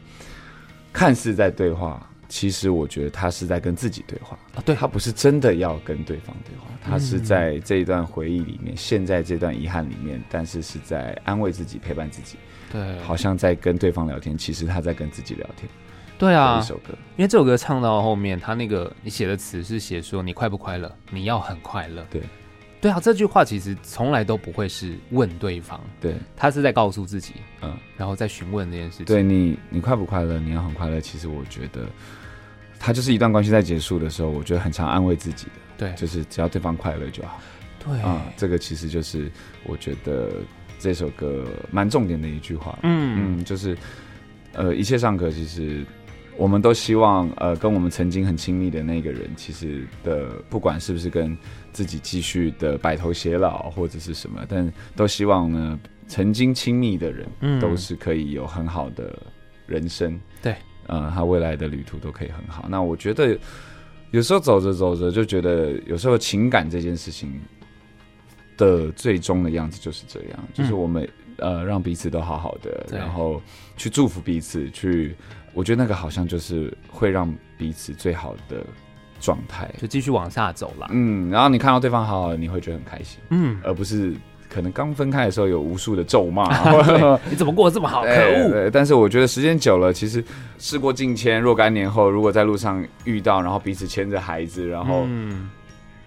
看似在对话，其实我觉得他是在跟自己对话啊。对，他不是真的要跟对方对话，他是在这一段回忆里面，现在这段遗憾里面，但是是在安慰自己，陪伴自己。对，好像在跟对方聊天，其实他在跟自己聊天。对啊，一首歌，因为这首歌唱到后面，他那个你写的词是写说你快不快乐，你要很快乐。对。对啊，这句话其实从来都不会是问对方，对，他是在告诉自己，嗯，然后再询问这件事情。对你，你快不快乐？你要很快乐。其实我觉得，他就是一段关系在结束的时候，我觉得很常安慰自己的，对，就是只要对方快乐就好。对啊，这个其实就是我觉得这首歌蛮重点的一句话。嗯嗯，就是呃，一切尚可。其实我们都希望，呃，跟我们曾经很亲密的那个人，其实的不管是不是跟。自己继续的白头偕老或者是什么，但都希望呢，曾经亲密的人，嗯，都是可以有很好的人生，对，呃，他未来的旅途都可以很好。那我觉得有时候走着走着就觉得，有时候情感这件事情的最终的样子就是这样，嗯，就是我们呃让彼此都好好的，然后去祝福彼此，去，我觉得那个好像就是会让彼此最好的。状态。就继续往下走了，嗯，然后你看到对方好好，你会觉得很开心，嗯，而不是可能刚分开的时候有无数的咒骂，(laughs) 你怎么过得这么好，可恶！对，但是我觉得时间久了，其实事过境迁，若干年后，如果在路上遇到，然后彼此牵着孩子，然后，嗯，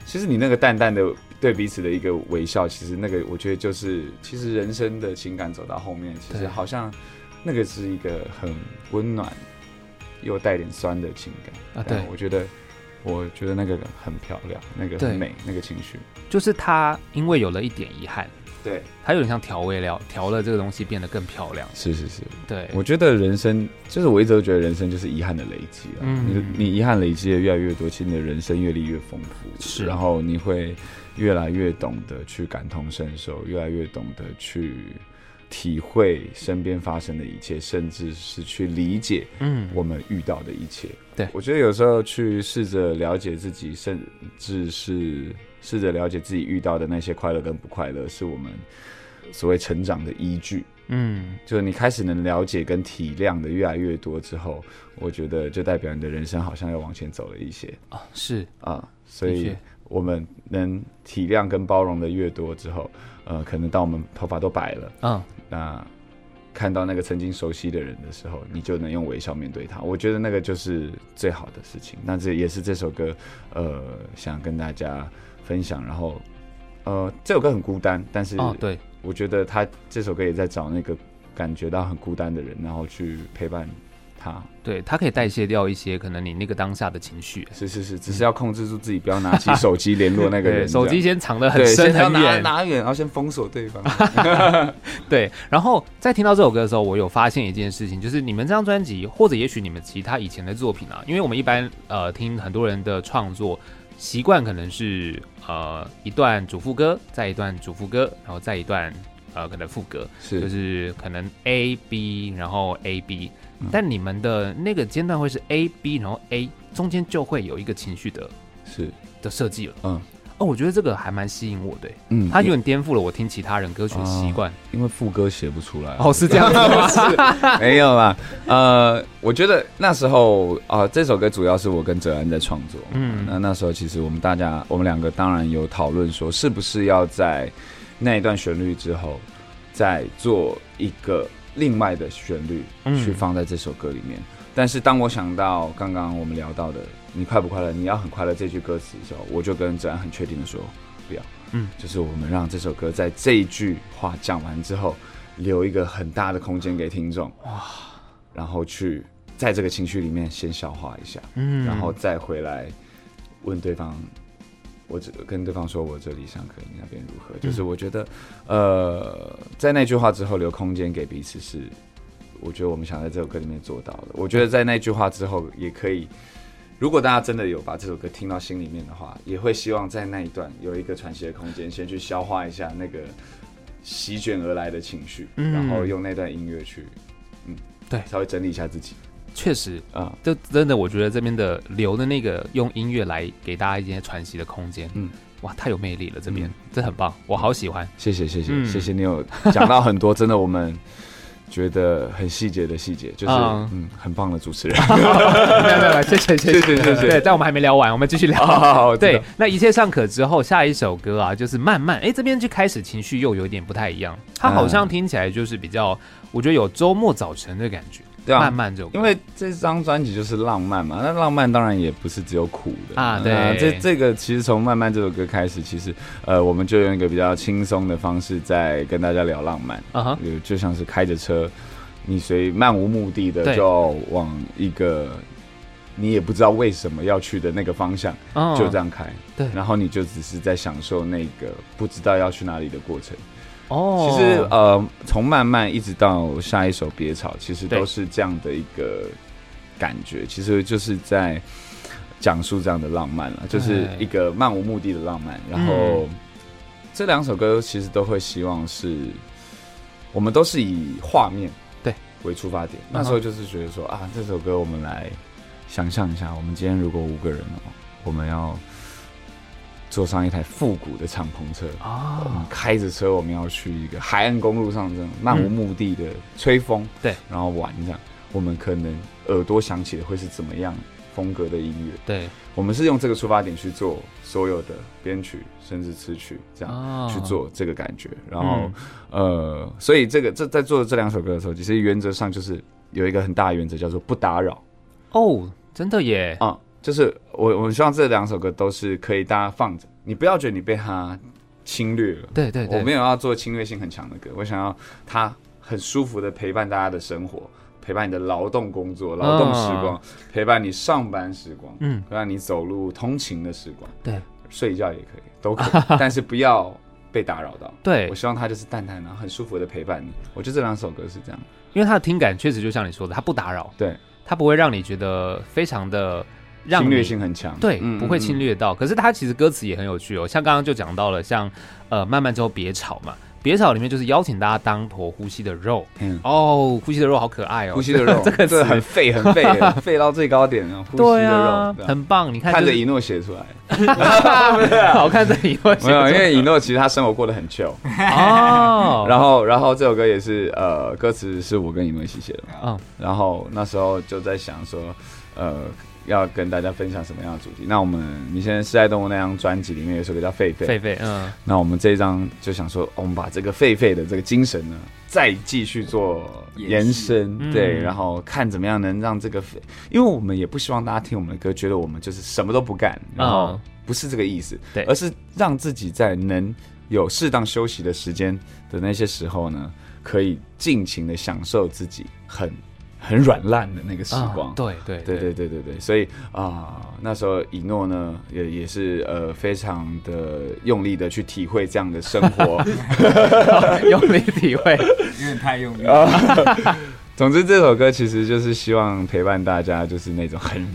其实你那个淡淡的对彼此的一个微笑，其实那个我觉得就是，其实人生的情感走到后面，其实好像那个是一个很温暖又带点酸的情感啊，对，我觉得。我觉得那个很漂亮，那个很美，那个情绪就是他，因为有了一点遗憾，对，它有点像调味料，调了这个东西变得更漂亮。是是是，对。我觉得人生就是我一直都觉得人生就是遗憾的累积啊。嗯，你你遗憾累积的越来越多，其实你的人生阅历越丰富，是。然后你会越来越懂得去感同身受，越来越懂得去。体会身边发生的一切，甚至是去理解，嗯，我们遇到的一切。嗯、对，我觉得有时候去试着了解自己，甚至是试着了解自己遇到的那些快乐跟不快乐，是我们所谓成长的依据。嗯，就是你开始能了解跟体谅的越来越多之后，我觉得就代表你的人生好像又往前走了一些啊。是啊，所以我们能体谅跟包容的越多之后，呃，可能当我们头发都白了，嗯。那看到那个曾经熟悉的人的时候，你就能用微笑面对他。我觉得那个就是最好的事情。那这也是这首歌，呃，想跟大家分享。然后，呃，这首歌很孤单，但是，哦，对，我觉得他这首歌也在找那个感觉到很孤单的人，然后去陪伴它。对，它可以代谢掉一些可能你那个当下的情绪。是是是，只是要控制住自己，不要拿起手机联络那个人。(laughs) 手机先藏得很深很远，拿远，然后先封锁对方。(laughs) 对，然后在听到这首歌的时候，我有发现一件事情，就是你们这张专辑，或者也许你们其他以前的作品啊，因为我们一般呃听很多人的创作习惯，可能是呃一段主副歌，再一段主副歌，然后再一段呃可能副歌，是就是可能 A B，然后 A B。但你们的那个间段会是 A B，然后 A 中间就会有一个情绪的，是的设计了。嗯，哦，我觉得这个还蛮吸引我的。嗯，它有点颠覆了我听其他人歌曲的习惯。因为副歌写不出来。哦，是这样子。(laughs) 没有啦。呃，我觉得那时候啊，这首歌主要是我跟哲安在创作。嗯，那那时候其实我们大家，我们两个当然有讨论说，是不是要在那一段旋律之后再做一个。另外的旋律去放在这首歌里面，嗯、但是当我想到刚刚我们聊到的“你快不快乐？你要很快乐”这句歌词的时候，我就跟子安很确定的说：“不要。”嗯，就是我们让这首歌在这一句话讲完之后，留一个很大的空间给听众哇，然后去在这个情绪里面先消化一下，嗯，然后再回来问对方。我只跟对方说，我这里上课，你那边如何？就是我觉得，呃，在那句话之后留空间给彼此，是我觉得我们想在这首歌里面做到的。我觉得在那句话之后，也可以，如果大家真的有把这首歌听到心里面的话，也会希望在那一段有一个喘息的空间，先去消化一下那个席卷而来的情绪，然后用那段音乐去，嗯，对，稍微整理一下自己。确实啊，就真的，我觉得这边的留的那个用音乐来给大家一些喘息的空间，嗯，哇，太有魅力了，这边、嗯、这很棒，我好喜欢，谢谢谢谢、嗯、谢谢你有讲到很多，真的我们觉得很细节的细节，就是嗯，嗯很棒的主持人，(laughs) 没有没有，谢谢谢谢谢谢，对，但我们还没聊完，我们继续聊，(laughs) 好好好对，那一切尚可之后，下一首歌啊，就是慢慢，哎，这边就开始情绪又有点不太一样，它好像听起来就是比较，我觉得有周末早晨的感觉。对啊，慢慢就因为这张专辑就是浪漫嘛，那浪漫当然也不是只有苦的。啊。对，呃、这这个其实从慢慢这首歌开始，其实呃，我们就用一个比较轻松的方式在跟大家聊浪漫。啊哈，就就像是开着车，你随漫无目的的就往一个你也不知道为什么要去的那个方向，就这样开，对，然后你就只是在享受那个不知道要去哪里的过程。哦，其实呃，从慢慢一直到下一首别吵，其实都是这样的一个感觉，其实就是在讲述这样的浪漫了，就是一个漫无目的的浪漫。然后这两首歌其实都会希望是，我们都是以画面对为出发点。那时候就是觉得说啊，这首歌我们来想象一下，我们今天如果五个人哦，我们要。坐上一台复古的敞篷车啊，我们开着车，我们要去一个海岸公路上，这种漫无目的的吹风，对，然后玩这样，我们可能耳朵响起的会是怎么样风格的音乐？对，我们是用这个出发点去做所有的编曲，甚至词曲，这样去做这个感觉。然后，呃，所以这个这在做这两首歌的时候，其实原则上就是有一个很大的原则，叫做不打扰。哦，真的耶啊！就是我，我希望这两首歌都是可以大家放着，你不要觉得你被他侵略了。对对对，我没有要做侵略性很强的歌，我想要他很舒服的陪伴大家的生活，陪伴你的劳动工作、劳动时光，陪伴你上班时光，嗯，陪伴你走路通勤的时光，对，睡觉也可以，都可以，(laughs) 但是不要被打扰到。对，我希望他就是淡淡然后、很舒服的陪伴你。我觉得这两首歌是这样，因为他的听感确实就像你说的，他不打扰，对，他不会让你觉得非常的。侵略性很强，对，不会侵略到。可是他其实歌词也很有趣哦，像刚刚就讲到了，像呃，慢慢之后别吵嘛，别吵里面就是邀请大家当坨呼吸的肉。嗯，哦，呼吸的肉好可爱哦，呼吸的肉，(laughs) 这个字很废，很废，(laughs) 废到最高点啊！呼吸的肉，很棒。你看，(laughs) 看着一诺写出来，好看着一诺。没有，因为一诺其实他生活过得很 chill 哦。然后，然后这首歌也是呃，歌词是我跟一诺一起写的嘛。嗯，然后那时候就在想说，呃。要跟大家分享什么样的主题？那我们你现在是在动物那张专辑里面有首歌叫狒狒，狒狒，嗯。那我们这一张就想说，我们把这个狒狒的这个精神呢，再继续做延伸，延对，然后看怎么样能让这个狒，因为我们也不希望大家听我们的歌，觉得我们就是什么都不干，然后不是这个意思，对，而是让自己在能有适当休息的时间的那些时候呢，可以尽情的享受自己很。很软烂的那个时光。对对对对对对对，所以啊，那时候以诺呢也也是呃非常的用力的去体会这样的生活，(laughs) 用力体会，(laughs) 有点太用力了。总之这首歌其实就是希望陪伴大家，就是那种很。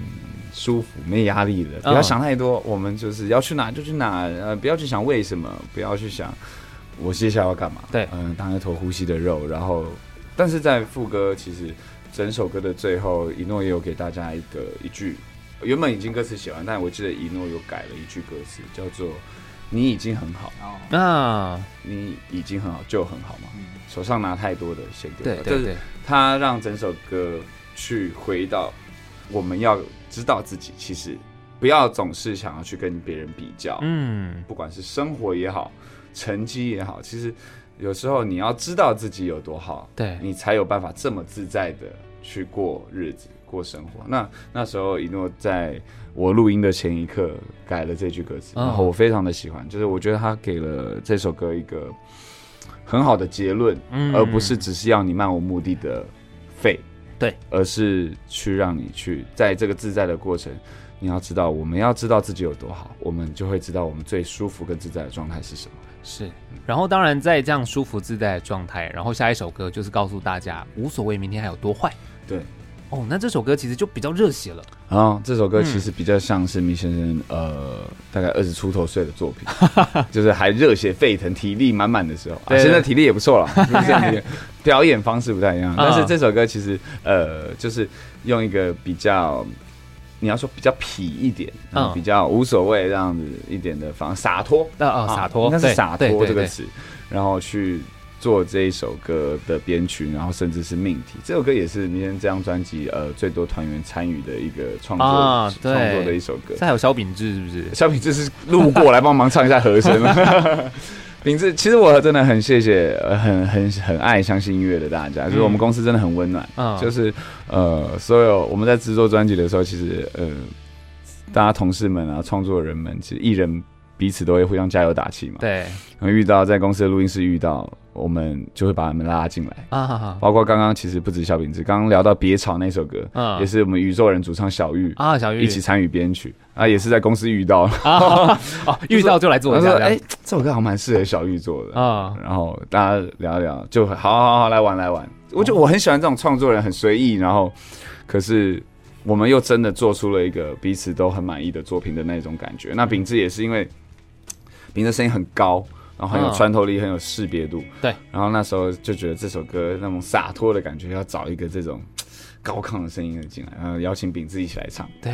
舒服，没压力的，不要想太多。我们就是要去哪就去哪，呃，不要去想为什么，不要去想我接下来要干嘛。对，嗯，当一坨呼吸的肉。然后，但是在副歌，其实整首歌的最后，一诺也有给大家一个一句，原本已经歌词写完，但我记得一诺有改了一句歌词，叫做“你已经很好”。啊，你已经很好，就很好嘛。手上拿太多的先丢。对对对，他让整首歌去回到我们要。知道自己其实不要总是想要去跟别人比较，嗯，不管是生活也好，成绩也好，其实有时候你要知道自己有多好，对，你才有办法这么自在的去过日子、过生活。那那时候一诺在我录音的前一刻改了这句歌词，然后我非常的喜欢，就是我觉得他给了这首歌一个很好的结论，嗯，而不是只是要你漫无目的的废。对，而是去让你去在这个自在的过程，你要知道，我们要知道自己有多好，我们就会知道我们最舒服跟自在的状态是什么。是，然后当然在这样舒服自在的状态，然后下一首歌就是告诉大家，无所谓明天还有多坏。对。哦，那这首歌其实就比较热血了。啊、哦，这首歌其实比较像是米先生，呃，大概二十出头岁的作品，(laughs) 就是还热血沸腾、体力满满的时候。啊，现在体力也不错了，就 (laughs) 是表演方式不太一样。但是这首歌其实，呃，就是用一个比较，你要说比较痞一点，嗯，比较无所谓这样子一点的方式，洒脱啊啊，洒脱，应该是洒脱这个词，然后去。做这一首歌的编曲，然后甚至是命题，这首歌也是明天这张专辑呃最多团员参与的一个创作创、啊、作的一首歌。这还有萧秉治是不是？(laughs) 萧秉治是路过来帮忙唱一下和声。(laughs) 秉治，其实我真的很谢谢，很很很爱相信音乐的大家，就是我们公司真的很温暖。嗯，就是呃，所有我们在制作专辑的时候，其实呃，大家同事们啊，创作人们，其实艺人。彼此都会互相加油打气嘛。对，然后遇到在公司的录音室遇到，我们就会把他们拉进来啊。包括刚刚其实不止小秉治，刚刚聊到别吵那首歌，嗯，也是我们宇宙人主唱小玉啊，小玉一起参与编曲啊，也是在公司遇到啊，(laughs) 哦，遇到就来做一下。哎，这首歌好像蛮适合小玉做的啊。然后大家聊一聊，就好好好来玩来玩。我就我很喜欢这种创作人很随意，然后可是我们又真的做出了一个彼此都很满意的作品的那种感觉。那秉志也是因为。秉治声音很高，然后很有穿透力，很有识别度。对，然后那时候就觉得这首歌那种洒脱的感觉，要找一个这种高亢的声音的进来，然后邀请饼子一起来唱。对，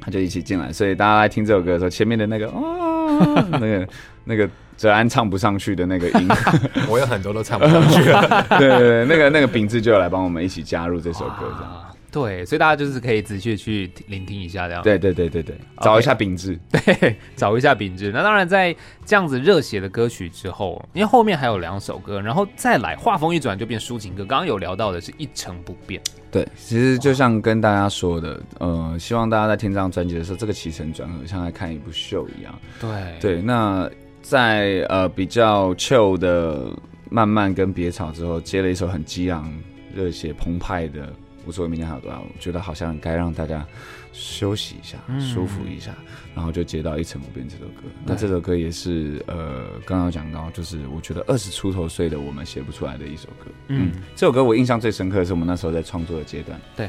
他就一起进来，所以大家来听这首歌的时候，前面的那个啊，(laughs) 那个那个哲安唱不上去的那个音，(laughs) 我有很多都唱不上去。(laughs) 对对对，那个那个秉治就要来帮我们一起加入这首歌，这样。对，所以大家就是可以仔细去聆听一下，这样。对对对对对，找一下秉治，okay, 对，(laughs) 找一下秉质。那当然，在这样子热血的歌曲之后，因为后面还有两首歌，然后再来画风一转就变抒情歌。刚刚有聊到的是一成不变。对，其实就像跟大家说的，呃，希望大家在听这张专辑的时候，这个起承转合像在看一部秀一样。对对，那在呃比较 chill 的慢慢跟别吵之后，接了一首很激昂、热血澎湃的。无所谓明天还有多少，我觉得好像该让大家休息一下，嗯、舒服一下，然后就接到一成不变这首歌。那这首歌也是呃，刚刚讲到，就是我觉得二十出头岁的我们写不出来的一首歌。嗯，嗯，这首歌我印象最深刻的是我们那时候在创作的阶段。对，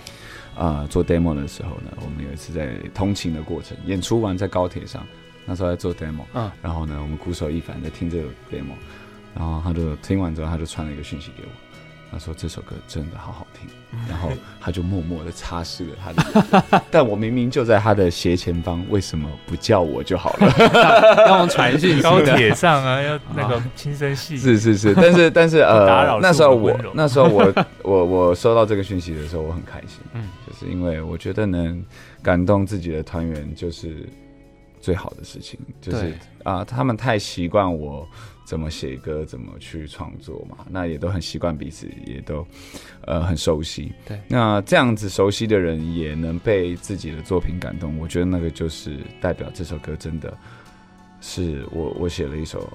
啊、呃，做 demo 的时候呢，我们有一次在通勤的过程，演出完在高铁上，那时候在做 demo，嗯，然后呢，我们鼓手一凡在听这个 demo，然后他就听完之后，他就传了一个讯息给我。他说这首歌真的好好听，然后他就默默的擦拭了他的，(laughs) 但我明明就在他的斜前方，为什么不叫我就好了？(laughs) 让我传讯高铁上啊，要那个轻声细语。是是是，但是但是呃，(laughs) 那时候我那时候我我我收到这个讯息的时候，我很开心，嗯，就是因为我觉得能感动自己的团员就是最好的事情，就是啊，他们太习惯我。怎么写歌，怎么去创作嘛？那也都很习惯彼此，也都呃很熟悉。对，那这样子熟悉的人也能被自己的作品感动，我觉得那个就是代表这首歌真的是我我写了一首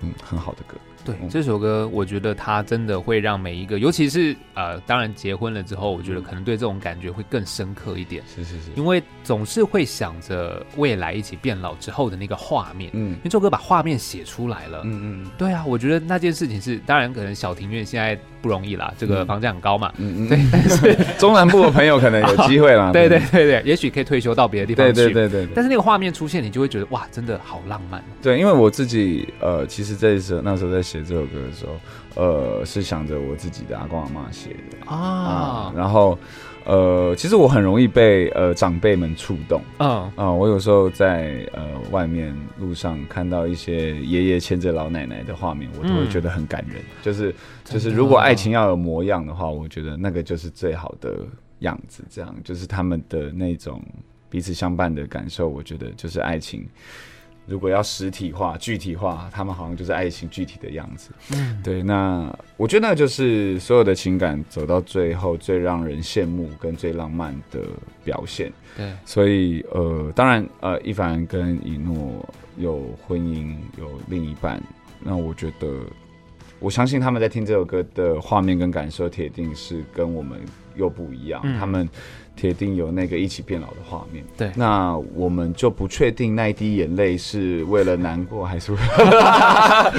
嗯很好的歌。对，这首歌我觉得它真的会让每一个，尤其是呃，当然结婚了之后，我觉得可能对这种感觉会更深刻一点。是是是，因为总是会想着未来一起变老之后的那个画面。嗯，因为这首歌把画面写出来了。嗯嗯，对啊，我觉得那件事情是，当然可能小庭院现在不容易啦，这个房价很高嘛。嗯嗯，对，但是 (laughs) 中南部的朋友可能有机会啦。(laughs) 对对对对，也许可以退休到别的地方去。对对对对。但是那个画面出现，你就会觉得哇，真的好浪漫。对，因为我自己呃，其实这时候那时候在写这首歌的时候，呃，是想着我自己的阿公阿妈写的啊，啊，然后呃，其实我很容易被呃长辈们触动，啊啊、呃，我有时候在呃外面路上看到一些爷爷牵着老奶奶的画面，我都会觉得很感人。嗯、就是就是，如果爱情要有模样的话，我觉得那个就是最好的样子。这样就是他们的那种彼此相伴的感受，我觉得就是爱情。如果要实体化、具体化，他们好像就是爱情具体的样子。嗯，对。那我觉得那就是所有的情感走到最后最让人羡慕跟最浪漫的表现。对。所以呃，当然呃，一凡跟以诺有婚姻，有另一半。那我觉得，我相信他们在听这首歌的画面跟感受，铁定是跟我们又不一样。嗯、他们。铁定有那个一起变老的画面。对，那我们就不确定那一滴眼泪是为了难过，还是为了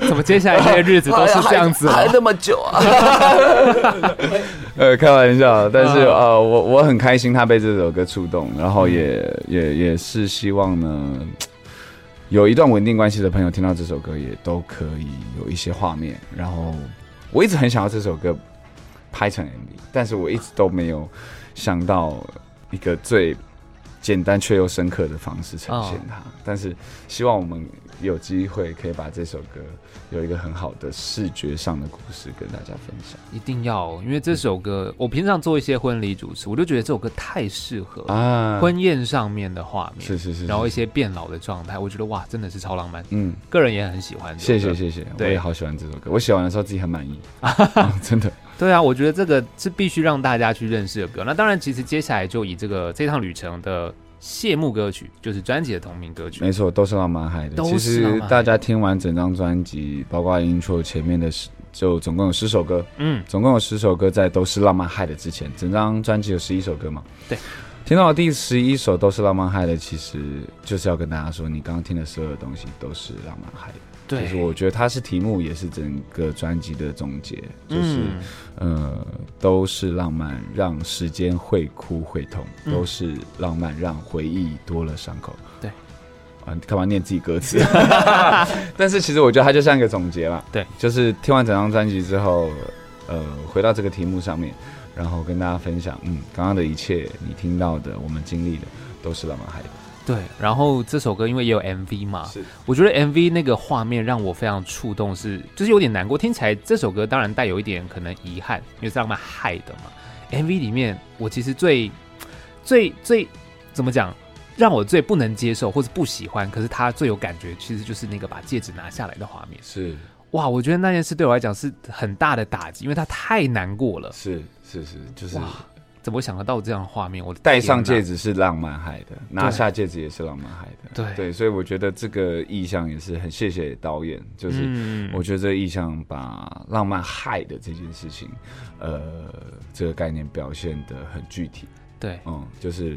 (laughs) 怎么接下来这些日子都是这样子，还那么久啊？(laughs) 呃，开玩笑，但是呃，我我很开心他被这首歌触动，然后也、嗯、也也是希望呢，有一段稳定关系的朋友听到这首歌也都可以有一些画面。然后我一直很想要这首歌拍成 MV，但是我一直都没有。想到一个最简单却又深刻的方式呈现它，但是希望我们有机会可以把这首歌有一个很好的视觉上的故事跟大家分享。一定要，因为这首歌我平常做一些婚礼主持，我就觉得这首歌太适合啊，婚宴上面的画面，是是是，然后一些变老的状态，我觉得哇，真的是超浪漫。嗯，个人也很喜欢。谢谢谢谢，我也好喜欢这首歌，我写完的时候自己很满意，(laughs) 真的。对啊，我觉得这个是必须让大家去认识的歌。那当然，其实接下来就以这个这趟旅程的谢幕歌曲，就是专辑的同名歌曲。没错，都是浪漫嗨的。其实大家听完整张专辑，包括 intro 前面的十，就总共有十首歌。嗯，总共有十首歌在都是浪漫嗨的之前，整张专辑有十一首歌嘛？对。听到第十一首都是浪漫嗨的，其实就是要跟大家说，你刚刚听的所有的东西都是浪漫嗨的。对，就是我觉得它是题目，也是整个专辑的总结，就是，嗯、呃，都是浪漫，让时间会哭会痛，嗯、都是浪漫，让回忆多了伤口。对，啊，干嘛念自己歌词？(laughs) (laughs) 但是其实我觉得它就像一个总结了。对，就是听完整张专辑之后，呃，回到这个题目上面，然后跟大家分享，嗯，刚刚的一切，你听到的，我们经历的，都是浪漫海的。对，然后这首歌因为也有 MV 嘛，是，我觉得 MV 那个画面让我非常触动是，是就是有点难过。听起来这首歌当然带有一点可能遗憾，因为是让他们害的嘛。MV 里面我其实最最最怎么讲，让我最不能接受或者不喜欢，可是他最有感觉，其实就是那个把戒指拿下来的画面。是，哇，我觉得那件事对我来讲是很大的打击，因为他太难过了。是是是，就是。怎么想得到这样的画面？我戴上戒指是浪漫海的，拿下戒指也是浪漫海的。对对，所以我觉得这个意象也是很谢谢导演，就是我觉得这个意象把浪漫海的这件事情，呃，这个概念表现的很具体。对，嗯，就是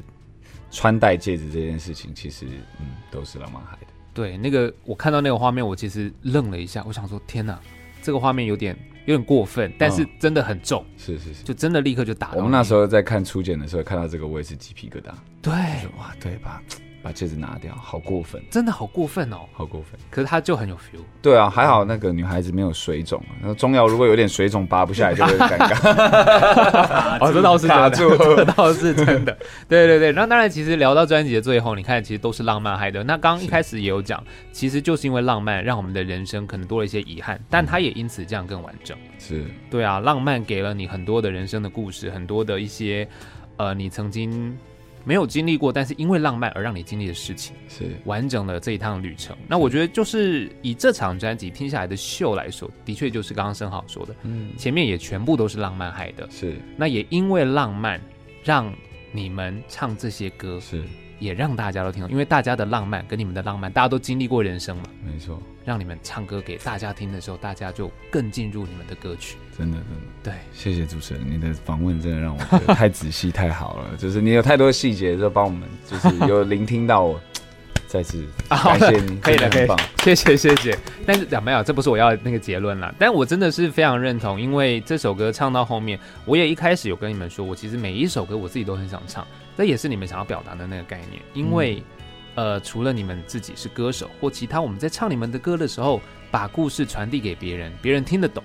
穿戴戒指这件事情，其实嗯都是浪漫海的。对，那个我看到那个画面，我其实愣了一下，我想说天哪，这个画面有点。有点过分，但是真的很重，是是是，就真的立刻就打到。我们那时候在看初检的时候，看到这个我也是鸡皮疙瘩。对，哇，对吧？把戒指拿掉，好过分，真的好过分哦，好过分。可是他就很有 feel。对啊，还好那个女孩子没有水肿。那中药如果有点水肿，拔不下来就会尴尬。(laughs) 哦，这倒是卡住，这倒是真的。(laughs) 对对对，那当然，其实聊到专辑的最后，你看，其实都是浪漫嗨的。那刚刚一开始也有讲，其实就是因为浪漫，让我们的人生可能多了一些遗憾，但它也因此这样更完整。是，对啊，浪漫给了你很多的人生的故事，很多的一些，呃，你曾经。没有经历过，但是因为浪漫而让你经历的事情，是完整的这一趟旅程。那我觉得就是以这场专辑听下来的秀来说，的确就是刚刚生好说的，嗯，前面也全部都是浪漫害的，是。那也因为浪漫，让你们唱这些歌，是也让大家都听懂，因为大家的浪漫跟你们的浪漫，大家都经历过人生嘛。没错，让你们唱歌给大家听的时候，大家就更进入你们的歌曲。真的，真的，对，谢谢主持人，你的访问真的让我觉得太仔细太好了，(laughs) 就是你有太多细节，就帮我们就是有聆听到我。(laughs) 再次感谢你，可以了，可以，谢谢谢谢。但是没有，这不是我要的那个结论啦。但我真的是非常认同，因为这首歌唱到后面，我也一开始有跟你们说，我其实每一首歌我自己都很想唱，这也是你们想要表达的那个概念。因为，嗯、呃，除了你们自己是歌手或其他，我们在唱你们的歌的时候，把故事传递给别人，别人听得懂，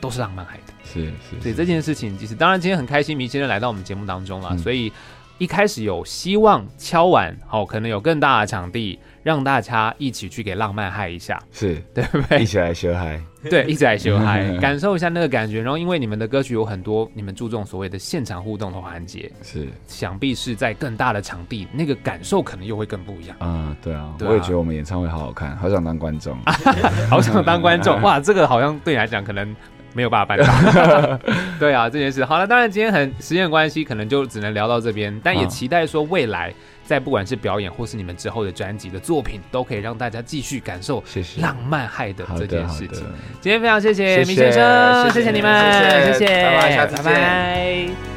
都是浪漫海的。是是，是。所以这件事情，其实当然今天很开心，明先生来到我们节目当中了，嗯、所以。一开始有希望敲完，好，可能有更大的场地，让大家一起去给浪漫嗨一下，是对不对？一起来学嗨，对，一直在修 (laughs) 嗨，感受一下那个感觉。然后，因为你们的歌曲有很多，你们注重所谓的现场互动的环节，是，想必是在更大的场地，那个感受可能又会更不一样。嗯，对啊，对啊，我也觉得我们演唱会好好看，好想当观众，(laughs) 好想当观众。(laughs) 哇，这个好像对你来讲可能。没有办法办到，对啊，这件事好了。当然今天很时间关系，可能就只能聊到这边。但也期待说未来，在不管是表演或是你们之后的专辑的作品，都可以让大家继续感受浪漫嗨的这件事情。今天非常谢谢明先生，谢谢你们，谢谢，拜拜，下次见。